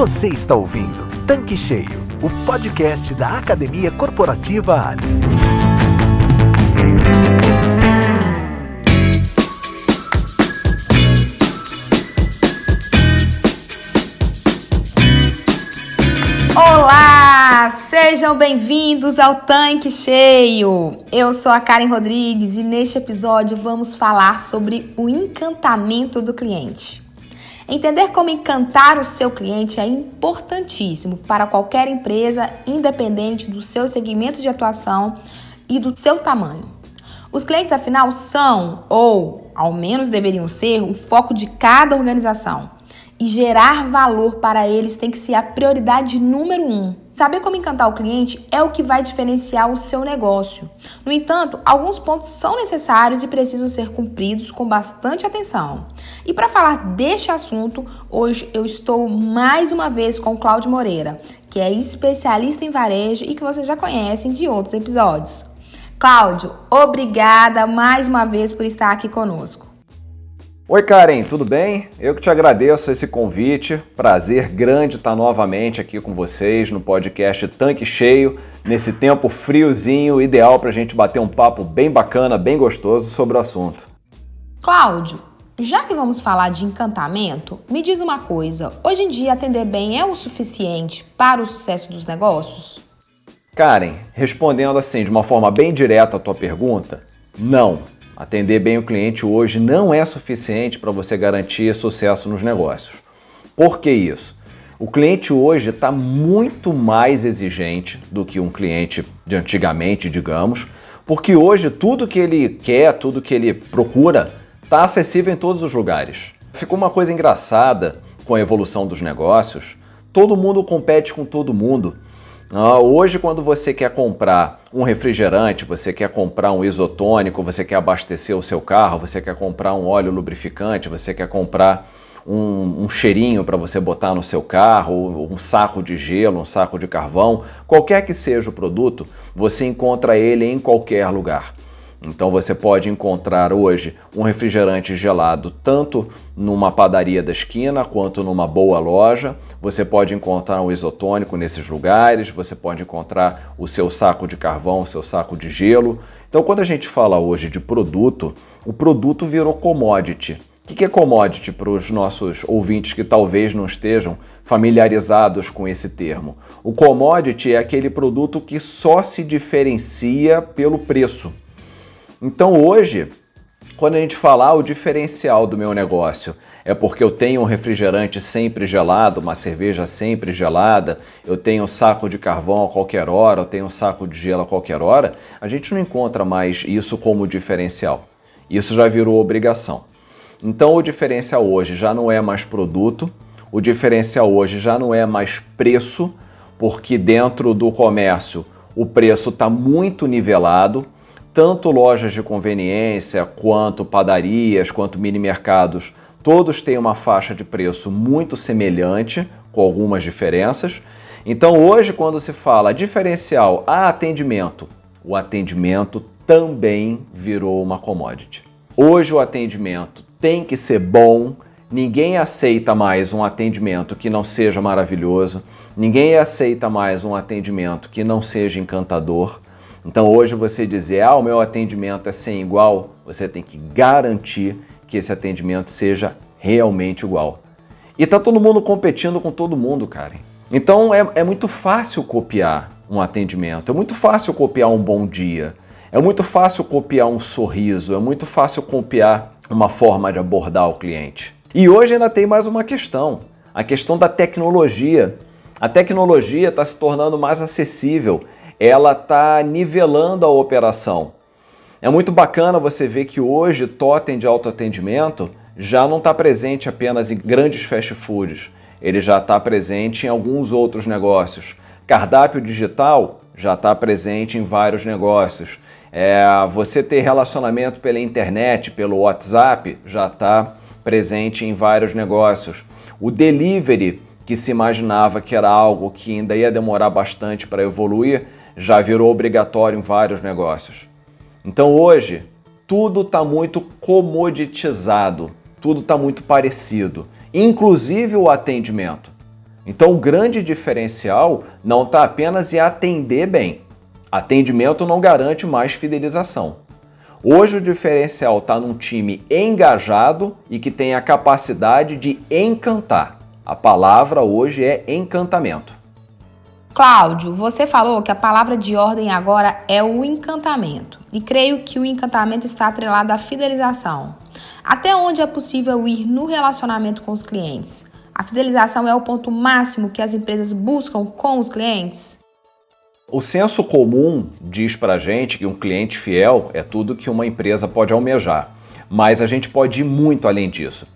Você está ouvindo Tanque Cheio, o podcast da Academia Corporativa Ali. Olá, sejam bem-vindos ao Tanque Cheio. Eu sou a Karen Rodrigues e neste episódio vamos falar sobre o encantamento do cliente. Entender como encantar o seu cliente é importantíssimo para qualquer empresa, independente do seu segmento de atuação e do seu tamanho. Os clientes, afinal, são, ou ao menos deveriam ser, o foco de cada organização. E gerar valor para eles tem que ser a prioridade número um. Saber como encantar o cliente é o que vai diferenciar o seu negócio. No entanto, alguns pontos são necessários e precisam ser cumpridos com bastante atenção. E para falar deste assunto, hoje eu estou mais uma vez com Cláudio Moreira, que é especialista em varejo e que vocês já conhecem de outros episódios. Cláudio, obrigada mais uma vez por estar aqui conosco. Oi Karen, tudo bem? Eu que te agradeço esse convite. Prazer grande estar novamente aqui com vocês no podcast Tanque Cheio, nesse tempo friozinho, ideal para a gente bater um papo bem bacana, bem gostoso sobre o assunto. Cláudio, já que vamos falar de encantamento, me diz uma coisa: hoje em dia atender bem é o suficiente para o sucesso dos negócios? Karen, respondendo assim de uma forma bem direta a tua pergunta, não. Atender bem o cliente hoje não é suficiente para você garantir sucesso nos negócios. Por que isso? O cliente hoje está muito mais exigente do que um cliente de antigamente, digamos, porque hoje tudo que ele quer, tudo que ele procura, está acessível em todos os lugares. Ficou uma coisa engraçada com a evolução dos negócios. Todo mundo compete com todo mundo. Ah, hoje, quando você quer comprar um refrigerante, você quer comprar um isotônico, você quer abastecer o seu carro, você quer comprar um óleo lubrificante, você quer comprar um, um cheirinho para você botar no seu carro, um saco de gelo, um saco de carvão, qualquer que seja o produto, você encontra ele em qualquer lugar. Então você pode encontrar hoje um refrigerante gelado tanto numa padaria da esquina quanto numa boa loja. Você pode encontrar um isotônico nesses lugares, você pode encontrar o seu saco de carvão, o seu saco de gelo. Então, quando a gente fala hoje de produto, o produto virou commodity. O que é commodity para os nossos ouvintes que talvez não estejam familiarizados com esse termo? O commodity é aquele produto que só se diferencia pelo preço. Então hoje, quando a gente falar o diferencial do meu negócio é porque eu tenho um refrigerante sempre gelado, uma cerveja sempre gelada, eu tenho um saco de carvão a qualquer hora, eu tenho um saco de gelo a qualquer hora, a gente não encontra mais isso como diferencial. Isso já virou obrigação. Então o diferencial hoje já não é mais produto, o diferencial hoje já não é mais preço, porque dentro do comércio o preço está muito nivelado tanto lojas de conveniência, quanto padarias, quanto mini mercados, todos têm uma faixa de preço muito semelhante, com algumas diferenças. Então, hoje, quando se fala diferencial a atendimento, o atendimento também virou uma commodity. Hoje, o atendimento tem que ser bom, ninguém aceita mais um atendimento que não seja maravilhoso, ninguém aceita mais um atendimento que não seja encantador. Então hoje você dizer, ah, o meu atendimento é sem igual, você tem que garantir que esse atendimento seja realmente igual. E tá todo mundo competindo com todo mundo, cara. Então é, é muito fácil copiar um atendimento, é muito fácil copiar um bom dia, é muito fácil copiar um sorriso, é muito fácil copiar uma forma de abordar o cliente. E hoje ainda tem mais uma questão, a questão da tecnologia. A tecnologia está se tornando mais acessível ela está nivelando a operação. É muito bacana você ver que hoje totem de autoatendimento já não está presente apenas em grandes fast foods, ele já está presente em alguns outros negócios. Cardápio digital já está presente em vários negócios. É, você ter relacionamento pela internet, pelo WhatsApp, já está presente em vários negócios. O delivery, que se imaginava que era algo que ainda ia demorar bastante para evoluir, já virou obrigatório em vários negócios. Então hoje, tudo está muito comoditizado, tudo está muito parecido, inclusive o atendimento. Então, o grande diferencial não está apenas em atender bem. Atendimento não garante mais fidelização. Hoje o diferencial está num time engajado e que tem a capacidade de encantar. A palavra hoje é encantamento. Cláudio, você falou que a palavra de ordem agora é o encantamento. E creio que o encantamento está atrelado à fidelização. Até onde é possível ir no relacionamento com os clientes? A fidelização é o ponto máximo que as empresas buscam com os clientes? O senso comum diz para a gente que um cliente fiel é tudo que uma empresa pode almejar, mas a gente pode ir muito além disso.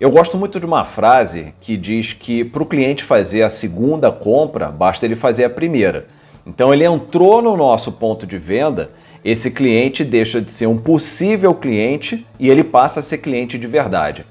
Eu gosto muito de uma frase que diz que para o cliente fazer a segunda compra, basta ele fazer a primeira. Então ele entrou no nosso ponto de venda, esse cliente deixa de ser um possível cliente e ele passa a ser cliente de verdade.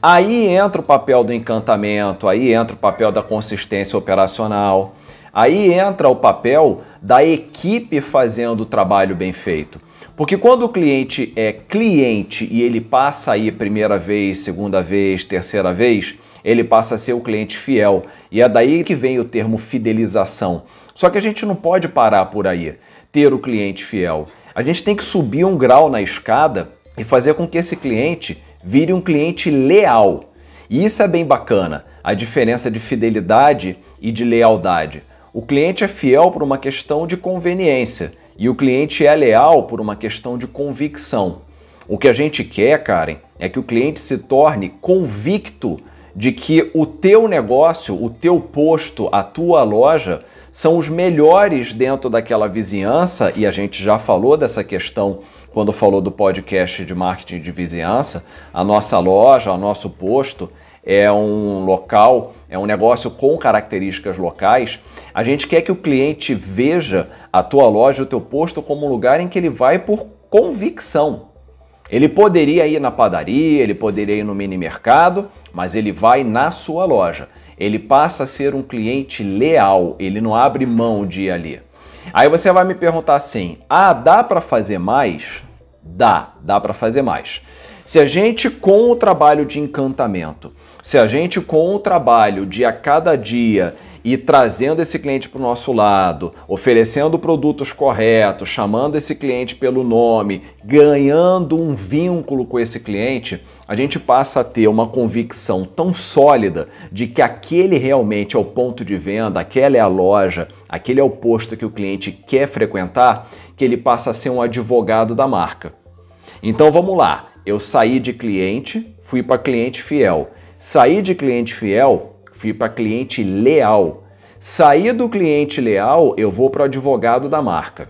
Aí entra o papel do encantamento, aí entra o papel da consistência operacional, Aí entra o papel da equipe fazendo o trabalho bem feito. Porque quando o cliente é cliente e ele passa aí primeira vez, segunda vez, terceira vez, ele passa a ser o cliente fiel. E é daí que vem o termo fidelização. Só que a gente não pode parar por aí, ter o cliente fiel. A gente tem que subir um grau na escada e fazer com que esse cliente vire um cliente leal. E isso é bem bacana, a diferença de fidelidade e de lealdade. O cliente é fiel por uma questão de conveniência e o cliente é leal por uma questão de convicção. O que a gente quer, Karen, é que o cliente se torne convicto de que o teu negócio, o teu posto, a tua loja são os melhores dentro daquela vizinhança e a gente já falou dessa questão quando falou do podcast de marketing de vizinhança. A nossa loja, o nosso posto é um local, é um negócio com características locais, a gente quer que o cliente veja a tua loja, o teu posto como um lugar em que ele vai por convicção. Ele poderia ir na padaria, ele poderia ir no mini mercado, mas ele vai na sua loja. Ele passa a ser um cliente leal, ele não abre mão de ir ali. Aí você vai me perguntar assim: "Ah, dá para fazer mais?" Dá, dá para fazer mais. Se a gente com o trabalho de encantamento se a gente, com o trabalho de a cada dia e trazendo esse cliente para o nosso lado, oferecendo produtos corretos, chamando esse cliente pelo nome, ganhando um vínculo com esse cliente, a gente passa a ter uma convicção tão sólida de que aquele realmente é o ponto de venda, aquela é a loja, aquele é o posto que o cliente quer frequentar, que ele passa a ser um advogado da marca. Então vamos lá, eu saí de cliente, fui para cliente fiel. Sair de cliente fiel, fui para cliente leal. Sair do cliente leal, eu vou para o advogado da marca.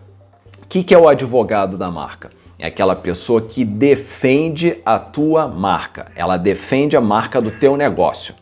O que, que é o advogado da marca? É aquela pessoa que defende a tua marca. Ela defende a marca do teu negócio.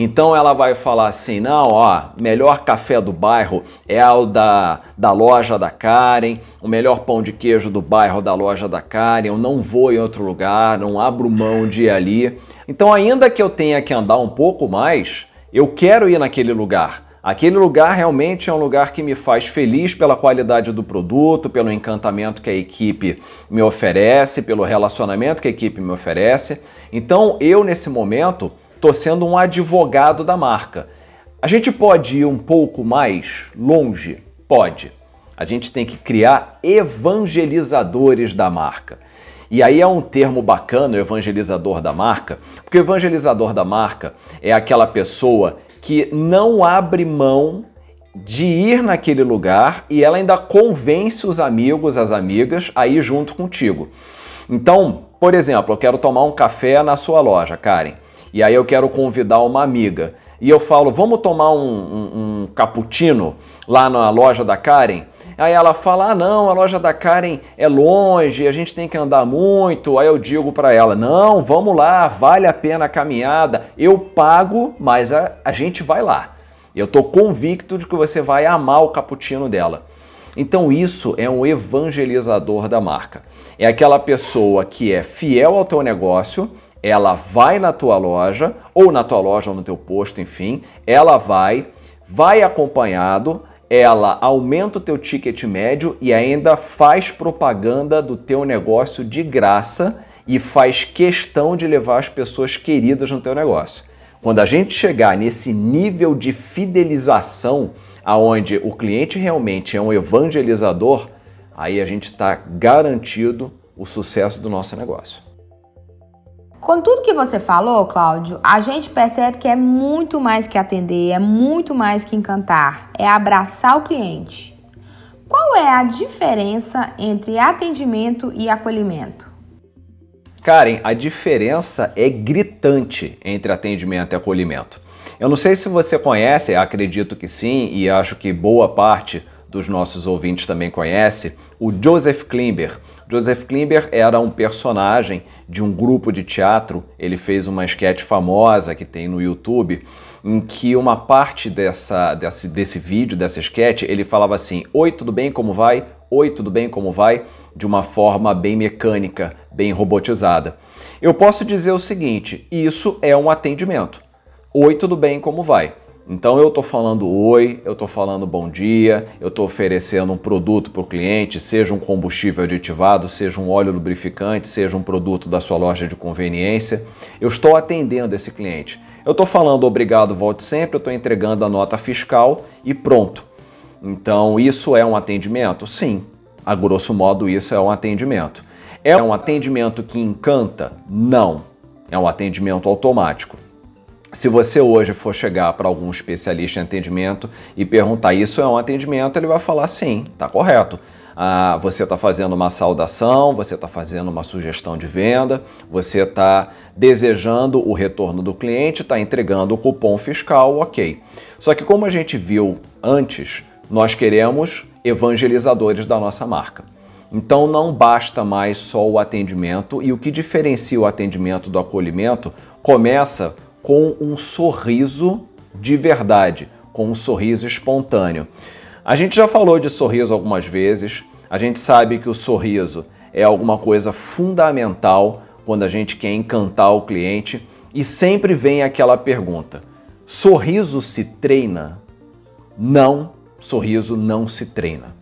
Então ela vai falar assim: não, ó, melhor café do bairro é o da, da loja da Karen, o melhor pão de queijo do bairro da loja da Karen, eu não vou em outro lugar, não abro mão de ir ali. Então, ainda que eu tenha que andar um pouco mais, eu quero ir naquele lugar. Aquele lugar realmente é um lugar que me faz feliz pela qualidade do produto, pelo encantamento que a equipe me oferece, pelo relacionamento que a equipe me oferece. Então, eu nesse momento estou sendo um advogado da marca. A gente pode ir um pouco mais longe? Pode. A gente tem que criar evangelizadores da marca. E aí é um termo bacana, o evangelizador da marca, porque o evangelizador da marca é aquela pessoa que não abre mão de ir naquele lugar e ela ainda convence os amigos, as amigas a ir junto contigo. Então, por exemplo, eu quero tomar um café na sua loja, Karen e aí eu quero convidar uma amiga e eu falo, vamos tomar um, um, um cappuccino lá na loja da Karen? Aí ela fala, ah não, a loja da Karen é longe, a gente tem que andar muito. Aí eu digo para ela, não, vamos lá, vale a pena a caminhada, eu pago, mas a, a gente vai lá. Eu estou convicto de que você vai amar o cappuccino dela. Então isso é um evangelizador da marca. É aquela pessoa que é fiel ao teu negócio, ela vai na tua loja, ou na tua loja ou no teu posto, enfim, ela vai, vai acompanhado, ela aumenta o teu ticket médio e ainda faz propaganda do teu negócio de graça e faz questão de levar as pessoas queridas no teu negócio. Quando a gente chegar nesse nível de fidelização, aonde o cliente realmente é um evangelizador, aí a gente está garantido o sucesso do nosso negócio. Com tudo que você falou, Cláudio, a gente percebe que é muito mais que atender, é muito mais que encantar, é abraçar o cliente. Qual é a diferença entre atendimento e acolhimento? Karen, a diferença é gritante entre atendimento e acolhimento. Eu não sei se você conhece, acredito que sim, e acho que boa parte dos nossos ouvintes também conhece, o Joseph Klimber. Joseph Klimber era um personagem de um grupo de teatro. Ele fez uma sketch famosa que tem no YouTube, em que uma parte dessa, desse, desse vídeo, dessa sketch, ele falava assim: Oi, tudo bem? Como vai? Oi, tudo bem? Como vai? De uma forma bem mecânica, bem robotizada. Eu posso dizer o seguinte: isso é um atendimento. Oi, tudo bem? Como vai? Então eu estou falando oi, eu estou falando bom dia, eu estou oferecendo um produto para o cliente, seja um combustível aditivado, seja um óleo lubrificante, seja um produto da sua loja de conveniência. Eu estou atendendo esse cliente. Eu estou falando obrigado, volte sempre, eu estou entregando a nota fiscal e pronto. Então isso é um atendimento? Sim, a grosso modo isso é um atendimento. É um atendimento que encanta? Não. É um atendimento automático. Se você hoje for chegar para algum especialista em atendimento e perguntar isso é um atendimento, ele vai falar sim, está correto. Ah, você está fazendo uma saudação, você está fazendo uma sugestão de venda, você está desejando o retorno do cliente, está entregando o cupom fiscal, ok. Só que como a gente viu antes, nós queremos evangelizadores da nossa marca. Então não basta mais só o atendimento e o que diferencia o atendimento do acolhimento começa com um sorriso de verdade, com um sorriso espontâneo. A gente já falou de sorriso algumas vezes, a gente sabe que o sorriso é alguma coisa fundamental quando a gente quer encantar o cliente e sempre vem aquela pergunta: sorriso se treina? Não, sorriso não se treina.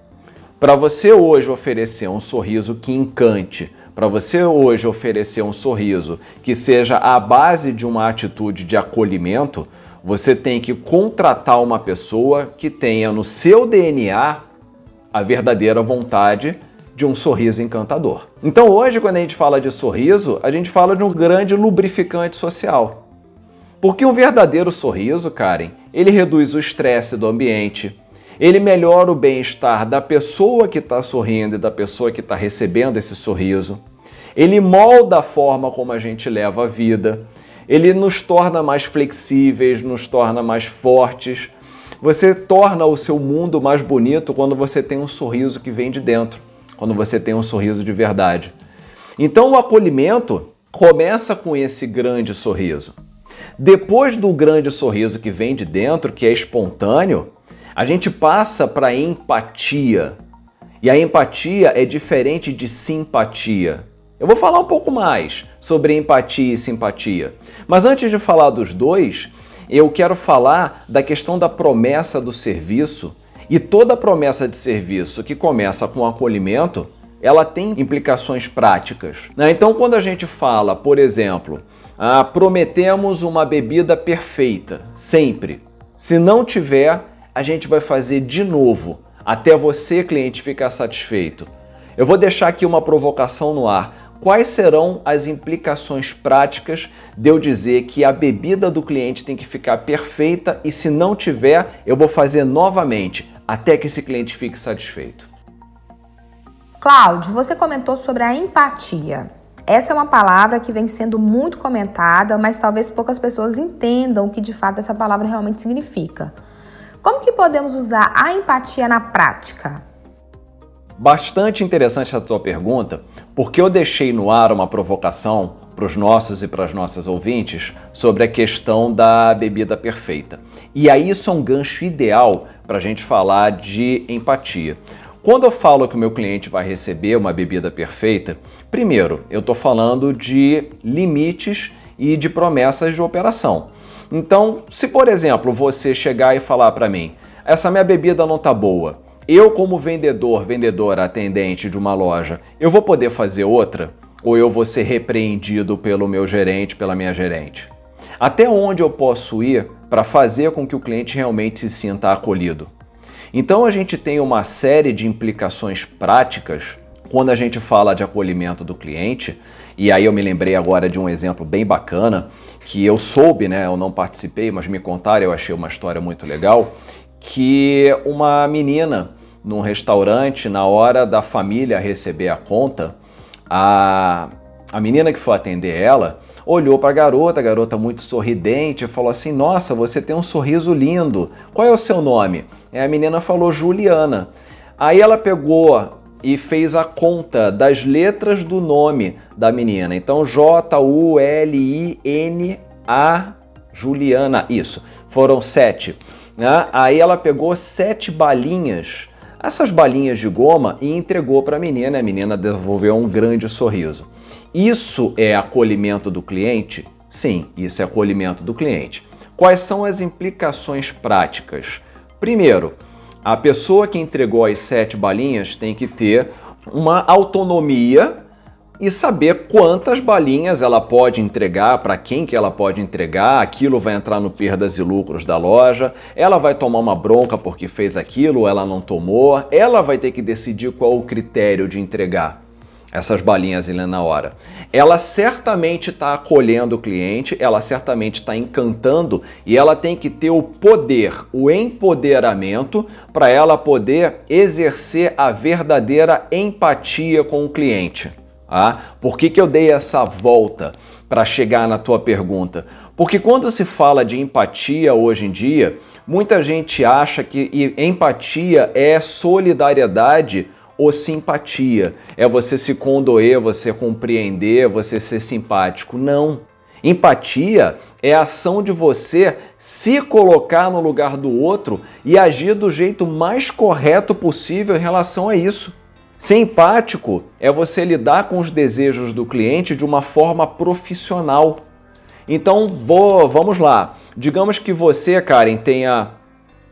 Para você hoje oferecer um sorriso que encante, para você hoje oferecer um sorriso que seja a base de uma atitude de acolhimento, você tem que contratar uma pessoa que tenha no seu DNA a verdadeira vontade de um sorriso encantador. Então hoje, quando a gente fala de sorriso, a gente fala de um grande lubrificante social. Porque um verdadeiro sorriso, Karen, ele reduz o estresse do ambiente, ele melhora o bem-estar da pessoa que está sorrindo e da pessoa que está recebendo esse sorriso. Ele molda a forma como a gente leva a vida. Ele nos torna mais flexíveis, nos torna mais fortes. Você torna o seu mundo mais bonito quando você tem um sorriso que vem de dentro, quando você tem um sorriso de verdade. Então o acolhimento começa com esse grande sorriso. Depois do grande sorriso que vem de dentro, que é espontâneo, a gente passa para empatia. E a empatia é diferente de simpatia. Eu vou falar um pouco mais sobre empatia e simpatia. Mas antes de falar dos dois, eu quero falar da questão da promessa do serviço. E toda promessa de serviço que começa com acolhimento, ela tem implicações práticas. Né? Então, quando a gente fala, por exemplo, ah, prometemos uma bebida perfeita, sempre. Se não tiver, a gente vai fazer de novo, até você, cliente, ficar satisfeito. Eu vou deixar aqui uma provocação no ar. Quais serão as implicações práticas de eu dizer que a bebida do cliente tem que ficar perfeita e se não tiver, eu vou fazer novamente até que esse cliente fique satisfeito? Cláudio, você comentou sobre a empatia. Essa é uma palavra que vem sendo muito comentada, mas talvez poucas pessoas entendam o que de fato essa palavra realmente significa. Como que podemos usar a empatia na prática? Bastante interessante a tua pergunta, porque eu deixei no ar uma provocação para os nossos e para as nossas ouvintes sobre a questão da bebida perfeita. E aí isso é um gancho ideal para a gente falar de empatia. Quando eu falo que o meu cliente vai receber uma bebida perfeita, primeiro, eu estou falando de limites e de promessas de operação. Então, se por exemplo você chegar e falar para mim, essa minha bebida não tá boa, eu como vendedor, vendedora, atendente de uma loja, eu vou poder fazer outra? Ou eu vou ser repreendido pelo meu gerente, pela minha gerente? Até onde eu posso ir para fazer com que o cliente realmente se sinta acolhido? Então a gente tem uma série de implicações práticas quando a gente fala de acolhimento do cliente, e aí eu me lembrei agora de um exemplo bem bacana que eu soube, né? Eu não participei, mas me contaram, eu achei uma história muito legal, que uma menina num restaurante, na hora da família receber a conta, a, a menina que foi atender ela olhou para a garota, a garota muito sorridente, e falou assim: Nossa, você tem um sorriso lindo. Qual é o seu nome? E a menina falou Juliana. Aí ela pegou e fez a conta das letras do nome da menina. Então, J-U-L-I-N-A Juliana. Isso, foram sete. Né? Aí ela pegou sete balinhas, essas balinhas de goma, e entregou para a menina. A menina devolveu um grande sorriso. Isso é acolhimento do cliente? Sim, isso é acolhimento do cliente. Quais são as implicações práticas? Primeiro, a pessoa que entregou as sete balinhas tem que ter uma autonomia e saber quantas balinhas ela pode entregar, para quem que ela pode entregar, aquilo vai entrar no perdas e lucros da loja, ela vai tomar uma bronca porque fez aquilo, ela não tomou, ela vai ter que decidir qual o critério de entregar essas balinhas ali na hora. Ela certamente está acolhendo o cliente, ela certamente está encantando e ela tem que ter o poder, o empoderamento para ela poder exercer a verdadeira empatia com o cliente. Ah, por que, que eu dei essa volta para chegar na tua pergunta? Porque quando se fala de empatia hoje em dia, muita gente acha que empatia é solidariedade ou simpatia. É você se condoer, você compreender, você ser simpático. Não. Empatia é a ação de você se colocar no lugar do outro e agir do jeito mais correto possível em relação a isso. Ser empático é você lidar com os desejos do cliente de uma forma profissional. Então, vou, vamos lá. Digamos que você, Karen, tenha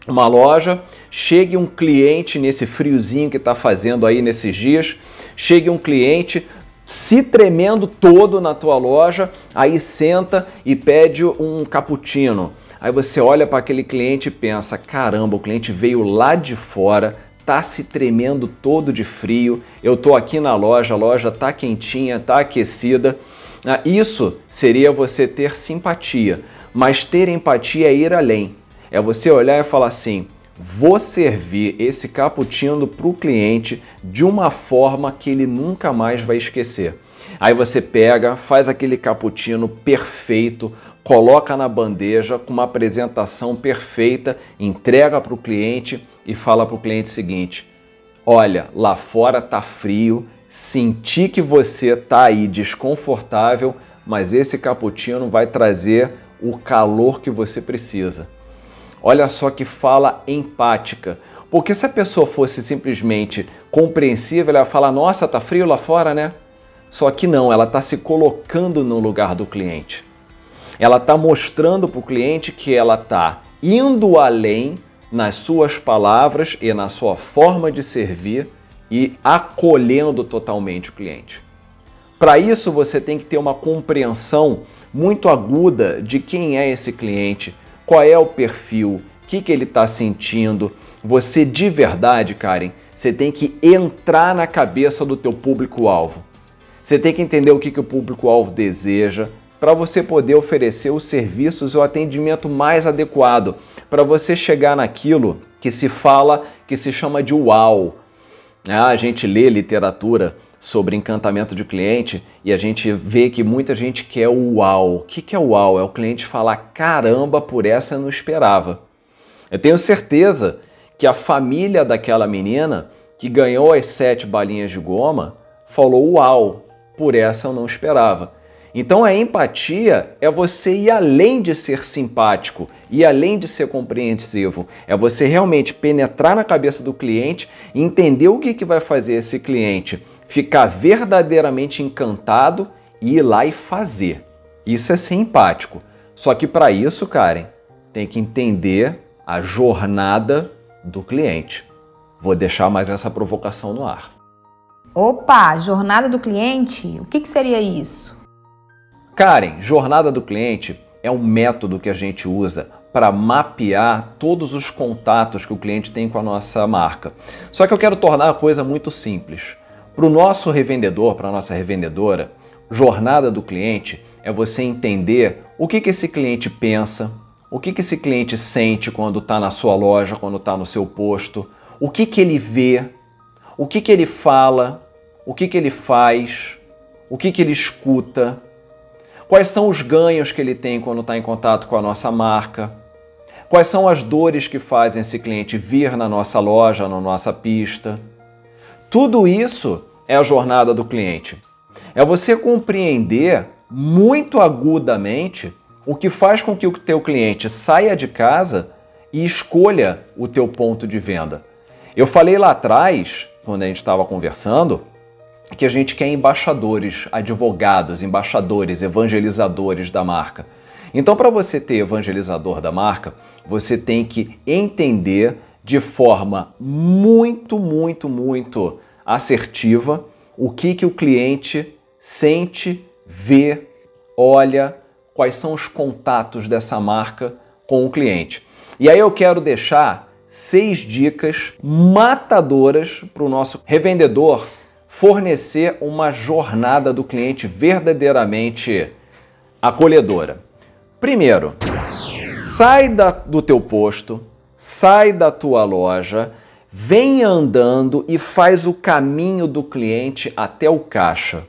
uma loja, chegue um cliente nesse friozinho que está fazendo aí nesses dias, chegue um cliente se tremendo todo na tua loja, aí senta e pede um cappuccino. Aí você olha para aquele cliente e pensa: caramba, o cliente veio lá de fora, tá se tremendo todo de frio. Eu tô aqui na loja, a loja tá quentinha, tá aquecida. Ah, isso seria você ter simpatia, mas ter empatia é ir além. É você olhar e falar assim: vou servir esse cappuccino para o cliente de uma forma que ele nunca mais vai esquecer. Aí você pega, faz aquele cappuccino perfeito, coloca na bandeja com uma apresentação perfeita, entrega para o cliente e fala para o cliente o seguinte: olha, lá fora tá frio, senti que você tá aí desconfortável, mas esse cappuccino vai trazer o calor que você precisa. Olha só que fala empática. Porque se a pessoa fosse simplesmente compreensiva, ela ia falar: Nossa, tá frio lá fora, né? Só que não, ela está se colocando no lugar do cliente. Ela está mostrando para o cliente que ela está indo além nas suas palavras e na sua forma de servir e acolhendo totalmente o cliente. Para isso, você tem que ter uma compreensão muito aguda de quem é esse cliente, qual é o perfil, o que, que ele está sentindo. Você de verdade, Karen, você tem que entrar na cabeça do teu público-alvo. Você tem que entender o que, que o público-alvo deseja para você poder oferecer os serviços e o atendimento mais adequado para você chegar naquilo que se fala, que se chama de uau. Ah, a gente lê literatura sobre encantamento de cliente e a gente vê que muita gente quer o uau. O que é o uau? É o cliente falar: caramba, por essa eu não esperava. Eu tenho certeza que a família daquela menina que ganhou as sete balinhas de goma falou: uau, por essa eu não esperava. Então a empatia é você ir além de ser simpático e além de ser compreensivo. É você realmente penetrar na cabeça do cliente entender o que, que vai fazer esse cliente ficar verdadeiramente encantado e ir lá e fazer. Isso é ser empático. Só que para isso, Karen, tem que entender a jornada do cliente. Vou deixar mais essa provocação no ar. Opa, jornada do cliente? O que, que seria isso? Karen, jornada do cliente é um método que a gente usa para mapear todos os contatos que o cliente tem com a nossa marca. Só que eu quero tornar a coisa muito simples. Para o nosso revendedor, para a nossa revendedora, jornada do cliente é você entender o que, que esse cliente pensa, o que, que esse cliente sente quando está na sua loja, quando está no seu posto, o que, que ele vê, o que, que ele fala, o que, que ele faz, o que, que ele escuta, quais são os ganhos que ele tem quando está em contato com a nossa marca Quais são as dores que fazem esse cliente vir na nossa loja, na nossa pista? Tudo isso é a jornada do cliente. É você compreender muito agudamente o que faz com que o teu cliente saia de casa e escolha o teu ponto de venda. Eu falei lá atrás, quando a gente estava conversando, que a gente quer embaixadores, advogados, embaixadores, evangelizadores da marca. Então, para você ter evangelizador da marca, você tem que entender de forma muito, muito, muito assertiva o que, que o cliente sente, vê, olha, quais são os contatos dessa marca com o cliente. E aí eu quero deixar seis dicas matadoras para o nosso revendedor fornecer uma jornada do cliente verdadeiramente acolhedora. Primeiro, sai da, do teu posto, sai da tua loja, vem andando e faz o caminho do cliente até o caixa.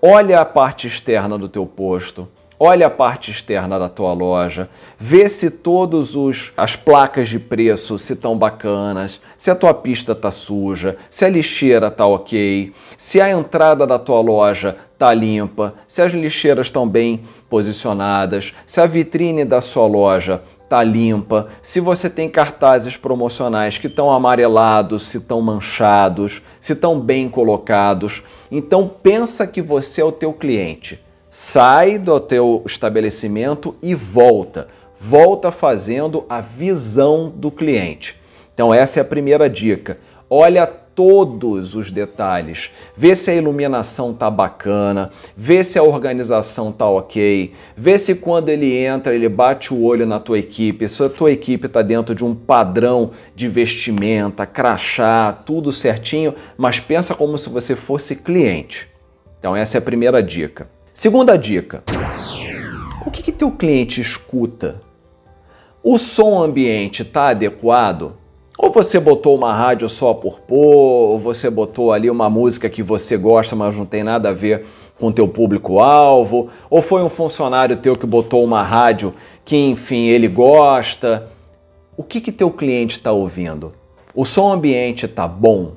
Olha a parte externa do teu posto, olha a parte externa da tua loja, vê se todos os as placas de preço se estão bacanas, se a tua pista tá suja, se a lixeira tá ok, se a entrada da tua loja tá limpa, se as lixeiras estão bem posicionadas, se a vitrine da sua loja está limpa, se você tem cartazes promocionais que estão amarelados, se estão manchados, se estão bem colocados. Então pensa que você é o teu cliente. Sai do teu estabelecimento e volta. Volta fazendo a visão do cliente. Então essa é a primeira dica. Olha todos os detalhes. Vê se a iluminação tá bacana, vê se a organização tá ok, vê se quando ele entra ele bate o olho na tua equipe, se a tua equipe tá dentro de um padrão de vestimenta, crachá, tudo certinho, mas pensa como se você fosse cliente. Então essa é a primeira dica. Segunda dica. O que, que teu cliente escuta? O som ambiente está adequado? Ou você botou uma rádio só por pôr, ou você botou ali uma música que você gosta, mas não tem nada a ver com teu público-alvo, ou foi um funcionário teu que botou uma rádio que, enfim, ele gosta. O que que teu cliente está ouvindo? O som ambiente está bom?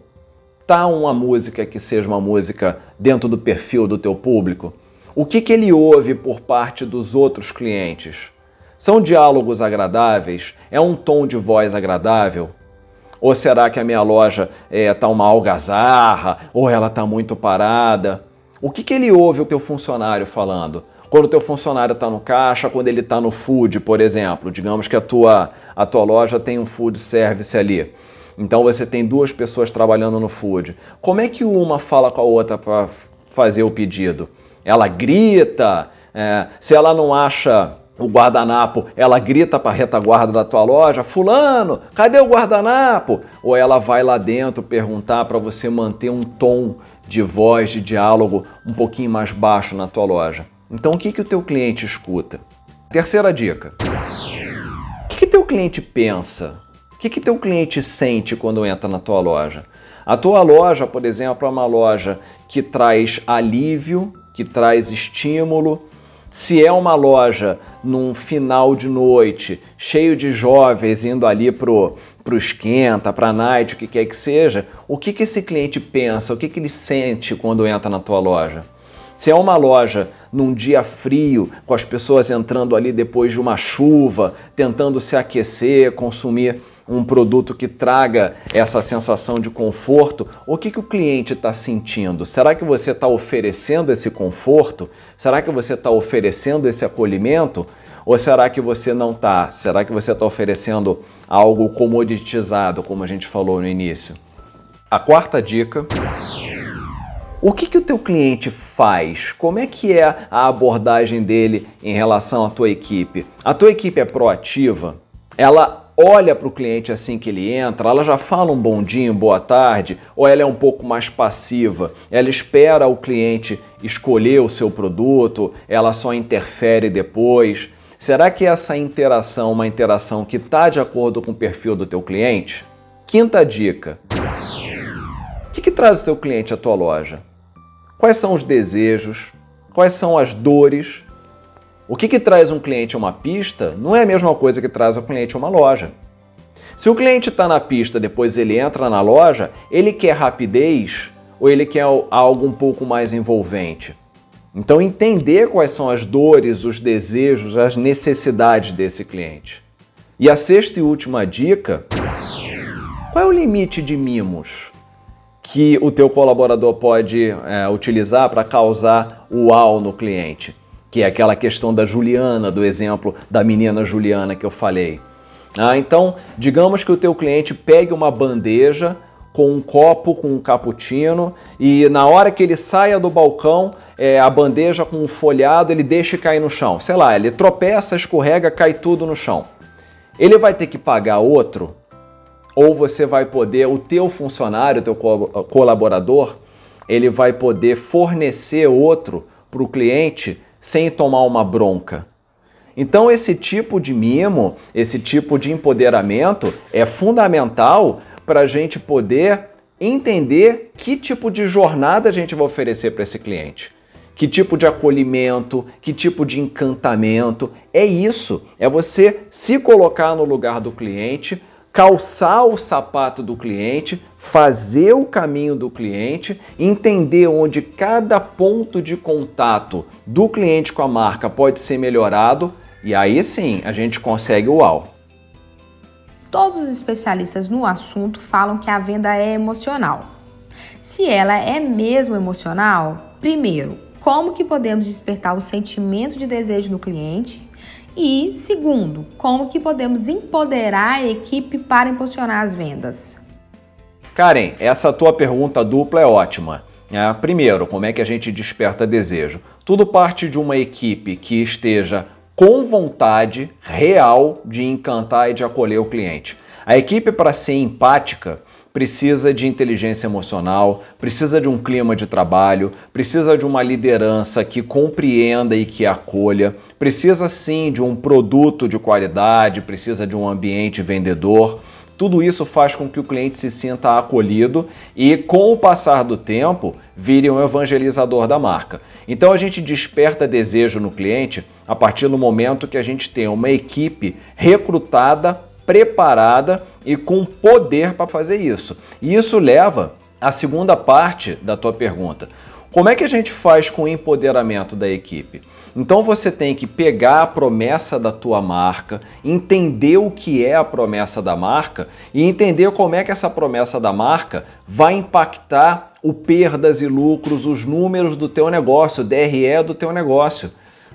Tá uma música que seja uma música dentro do perfil do teu público? O que que ele ouve por parte dos outros clientes? São diálogos agradáveis? É um tom de voz agradável? Ou será que a minha loja está é, tá uma algazarra? Ou ela está muito parada? O que, que ele ouve o teu funcionário falando? Quando o teu funcionário está no caixa, quando ele está no food, por exemplo. Digamos que a tua, a tua loja tem um food service ali. Então você tem duas pessoas trabalhando no food. Como é que uma fala com a outra para fazer o pedido? Ela grita? É, se ela não acha o guardanapo, ela grita para a retaguarda da tua loja: Fulano, cadê o guardanapo? Ou ela vai lá dentro perguntar para você manter um tom de voz, de diálogo um pouquinho mais baixo na tua loja. Então, o que, que o teu cliente escuta? Terceira dica: o que, que teu cliente pensa? O que, que teu cliente sente quando entra na tua loja? A tua loja, por exemplo, é uma loja que traz alívio, que traz estímulo, se é uma loja num final de noite, cheio de jovens indo ali pro, pro esquenta, pra night, o que quer que seja, o que, que esse cliente pensa, o que, que ele sente quando entra na tua loja? Se é uma loja num dia frio, com as pessoas entrando ali depois de uma chuva, tentando se aquecer, consumir um produto que traga essa sensação de conforto, o que, que o cliente está sentindo? Será que você está oferecendo esse conforto? Será que você está oferecendo esse acolhimento? Ou será que você não está? Será que você está oferecendo algo comoditizado, como a gente falou no início? A quarta dica O que, que o teu cliente faz? Como é que é a abordagem dele em relação à tua equipe? A tua equipe é proativa? Ela olha para o cliente assim que ele entra, ela já fala um bom dia, boa tarde, ou ela é um pouco mais passiva? Ela espera o cliente escolher o seu produto, ela só interfere depois? Será que essa interação é uma interação que está de acordo com o perfil do teu cliente? Quinta dica. O que, que traz o teu cliente à tua loja? Quais são os desejos? Quais são as dores? O que, que traz um cliente a uma pista não é a mesma coisa que traz o um cliente a uma loja. Se o cliente está na pista, depois ele entra na loja, ele quer rapidez ou ele quer algo um pouco mais envolvente? Então, entender quais são as dores, os desejos, as necessidades desse cliente. E a sexta e última dica: qual é o limite de mimos? que o teu colaborador pode é, utilizar para causar uau no cliente, que é aquela questão da Juliana, do exemplo da menina Juliana que eu falei. Ah, então, digamos que o teu cliente pegue uma bandeja com um copo com um cappuccino e na hora que ele saia do balcão, é, a bandeja com um folhado ele deixa cair no chão. Sei lá, ele tropeça, escorrega, cai tudo no chão. Ele vai ter que pagar outro ou você vai poder, o teu funcionário, o teu colaborador, ele vai poder fornecer outro para o cliente sem tomar uma bronca. Então esse tipo de mimo, esse tipo de empoderamento é fundamental para a gente poder entender que tipo de jornada a gente vai oferecer para esse cliente. Que tipo de acolhimento, que tipo de encantamento. É isso, é você se colocar no lugar do cliente calçar o sapato do cliente, fazer o caminho do cliente, entender onde cada ponto de contato do cliente com a marca pode ser melhorado e aí sim a gente consegue o UAU. Todos os especialistas no assunto falam que a venda é emocional. Se ela é mesmo emocional, primeiro, como que podemos despertar o sentimento de desejo no cliente? E segundo, como que podemos empoderar a equipe para impulsionar as vendas? Karen, essa tua pergunta dupla é ótima. É, primeiro, como é que a gente desperta desejo? Tudo parte de uma equipe que esteja com vontade real de encantar e de acolher o cliente. A equipe, para ser empática, precisa de inteligência emocional, precisa de um clima de trabalho, precisa de uma liderança que compreenda e que acolha, precisa sim de um produto de qualidade, precisa de um ambiente vendedor. Tudo isso faz com que o cliente se sinta acolhido e, com o passar do tempo, vire um evangelizador da marca. Então a gente desperta desejo no cliente a partir do momento que a gente tem uma equipe recrutada preparada e com poder para fazer isso. E isso leva à segunda parte da tua pergunta. Como é que a gente faz com o empoderamento da equipe? Então você tem que pegar a promessa da tua marca, entender o que é a promessa da marca e entender como é que essa promessa da marca vai impactar o perdas e lucros, os números do teu negócio, o DRE do teu negócio.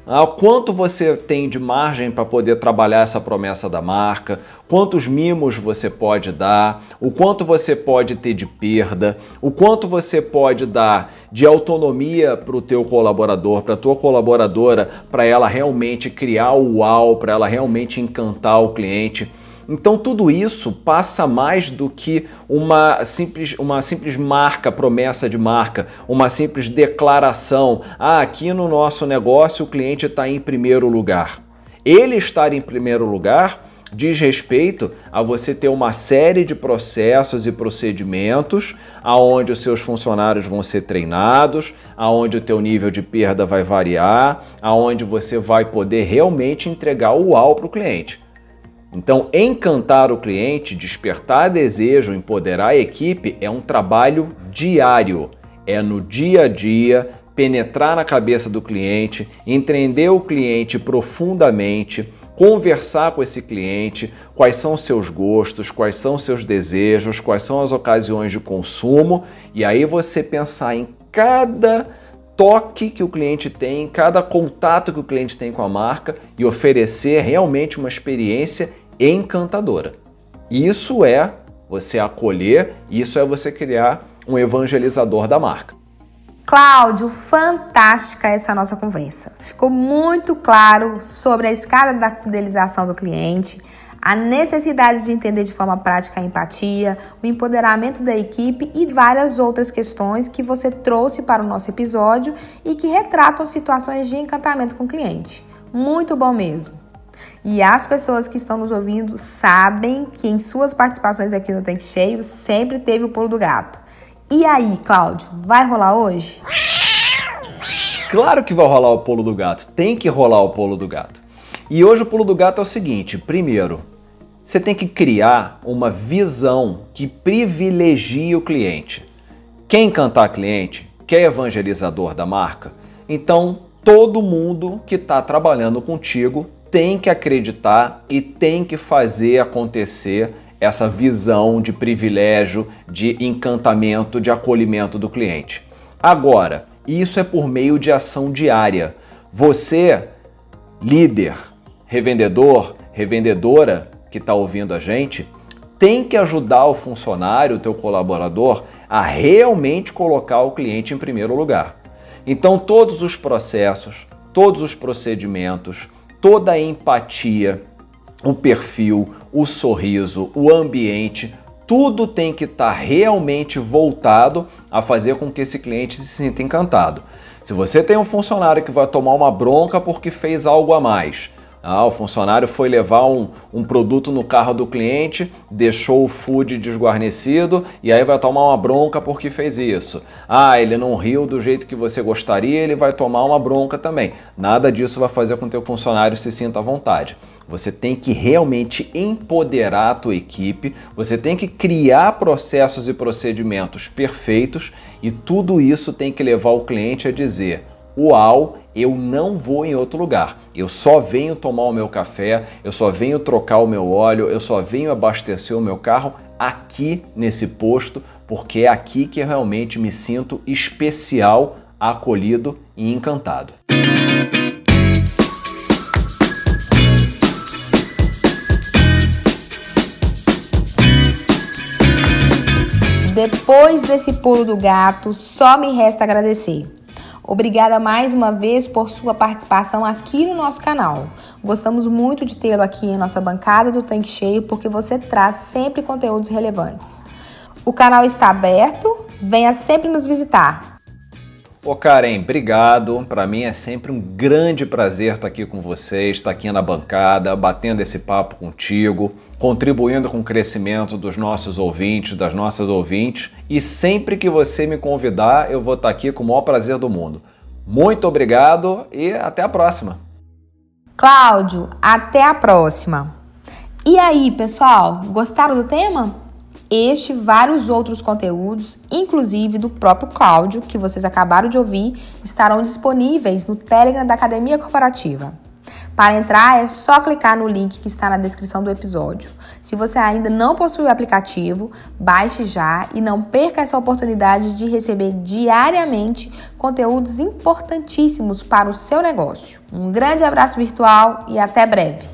Ah, quanto você tem de margem para poder trabalhar essa promessa da marca, quantos mimos você pode dar, o quanto você pode ter de perda, o quanto você pode dar de autonomia para o teu colaborador, para a tua colaboradora, para ela realmente criar o uau, para ela realmente encantar o cliente. Então tudo isso passa mais do que uma simples, uma simples marca, promessa de marca, uma simples declaração. Ah, aqui no nosso negócio o cliente está em primeiro lugar. Ele estar em primeiro lugar diz respeito a você ter uma série de processos e procedimentos aonde os seus funcionários vão ser treinados, aonde o teu nível de perda vai variar, aonde você vai poder realmente entregar o UAU para o cliente. Então, encantar o cliente, despertar desejo, empoderar a equipe é um trabalho diário. É no dia a dia, penetrar na cabeça do cliente, entender o cliente profundamente, conversar com esse cliente, quais são seus gostos, quais são seus desejos, quais são as ocasiões de consumo, e aí você pensar em cada toque que o cliente tem, cada contato que o cliente tem com a marca e oferecer realmente uma experiência encantadora. Isso é você acolher, isso é você criar um evangelizador da marca. Cláudio, fantástica essa nossa conversa. Ficou muito claro sobre a escada da fidelização do cliente, a necessidade de entender de forma prática a empatia, o empoderamento da equipe e várias outras questões que você trouxe para o nosso episódio e que retratam situações de encantamento com o cliente. Muito bom mesmo. E as pessoas que estão nos ouvindo sabem que em suas participações aqui no Tanque Cheio sempre teve o pulo do gato. E aí, Cláudio, vai rolar hoje? Claro que vai rolar o pulo do gato. Tem que rolar o pulo do gato. E hoje o pulo do gato é o seguinte: primeiro, você tem que criar uma visão que privilegie o cliente. Quer encantar cliente? Quer evangelizador da marca? Então, todo mundo que está trabalhando contigo tem que acreditar e tem que fazer acontecer essa visão de privilégio, de encantamento, de acolhimento do cliente. Agora, isso é por meio de ação diária. Você, líder, revendedor, revendedora, que está ouvindo a gente, tem que ajudar o funcionário, o teu colaborador, a realmente colocar o cliente em primeiro lugar. Então, todos os processos, todos os procedimentos, toda a empatia, o perfil, o sorriso, o ambiente, tudo tem que estar tá realmente voltado a fazer com que esse cliente se sinta encantado. Se você tem um funcionário que vai tomar uma bronca porque fez algo a mais, ah, o funcionário foi levar um, um produto no carro do cliente, deixou o food desguarnecido e aí vai tomar uma bronca porque fez isso. Ah, ele não riu do jeito que você gostaria, ele vai tomar uma bronca também. Nada disso vai fazer com que o funcionário se sinta à vontade. Você tem que realmente empoderar a tua equipe, você tem que criar processos e procedimentos perfeitos e tudo isso tem que levar o cliente a dizer: "Uau, eu não vou em outro lugar. Eu só venho tomar o meu café, eu só venho trocar o meu óleo, eu só venho abastecer o meu carro aqui nesse posto, porque é aqui que eu realmente me sinto especial, acolhido e encantado. Depois desse pulo do gato, só me resta agradecer. Obrigada mais uma vez por sua participação aqui no nosso canal. Gostamos muito de tê-lo aqui em nossa bancada do Tanque Cheio porque você traz sempre conteúdos relevantes. O canal está aberto, venha sempre nos visitar. Ô Karen, obrigado. Para mim é sempre um grande prazer estar aqui com vocês, estar aqui na bancada, batendo esse papo contigo contribuindo com o crescimento dos nossos ouvintes, das nossas ouvintes. E sempre que você me convidar, eu vou estar aqui com o maior prazer do mundo. Muito obrigado e até a próxima. Cláudio, até a próxima. E aí, pessoal, gostaram do tema? Este e vários outros conteúdos, inclusive do próprio Cláudio, que vocês acabaram de ouvir, estarão disponíveis no Telegram da Academia Corporativa. Para entrar é só clicar no link que está na descrição do episódio. Se você ainda não possui o aplicativo, baixe já e não perca essa oportunidade de receber diariamente conteúdos importantíssimos para o seu negócio. Um grande abraço virtual e até breve.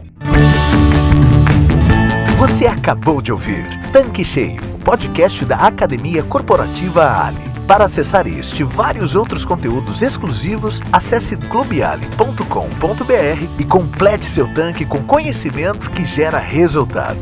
Você acabou de ouvir Tanque Cheio, podcast da Academia Corporativa Ali. Para acessar este e vários outros conteúdos exclusivos, acesse clubeali.com.br e complete seu tanque com conhecimento que gera resultado.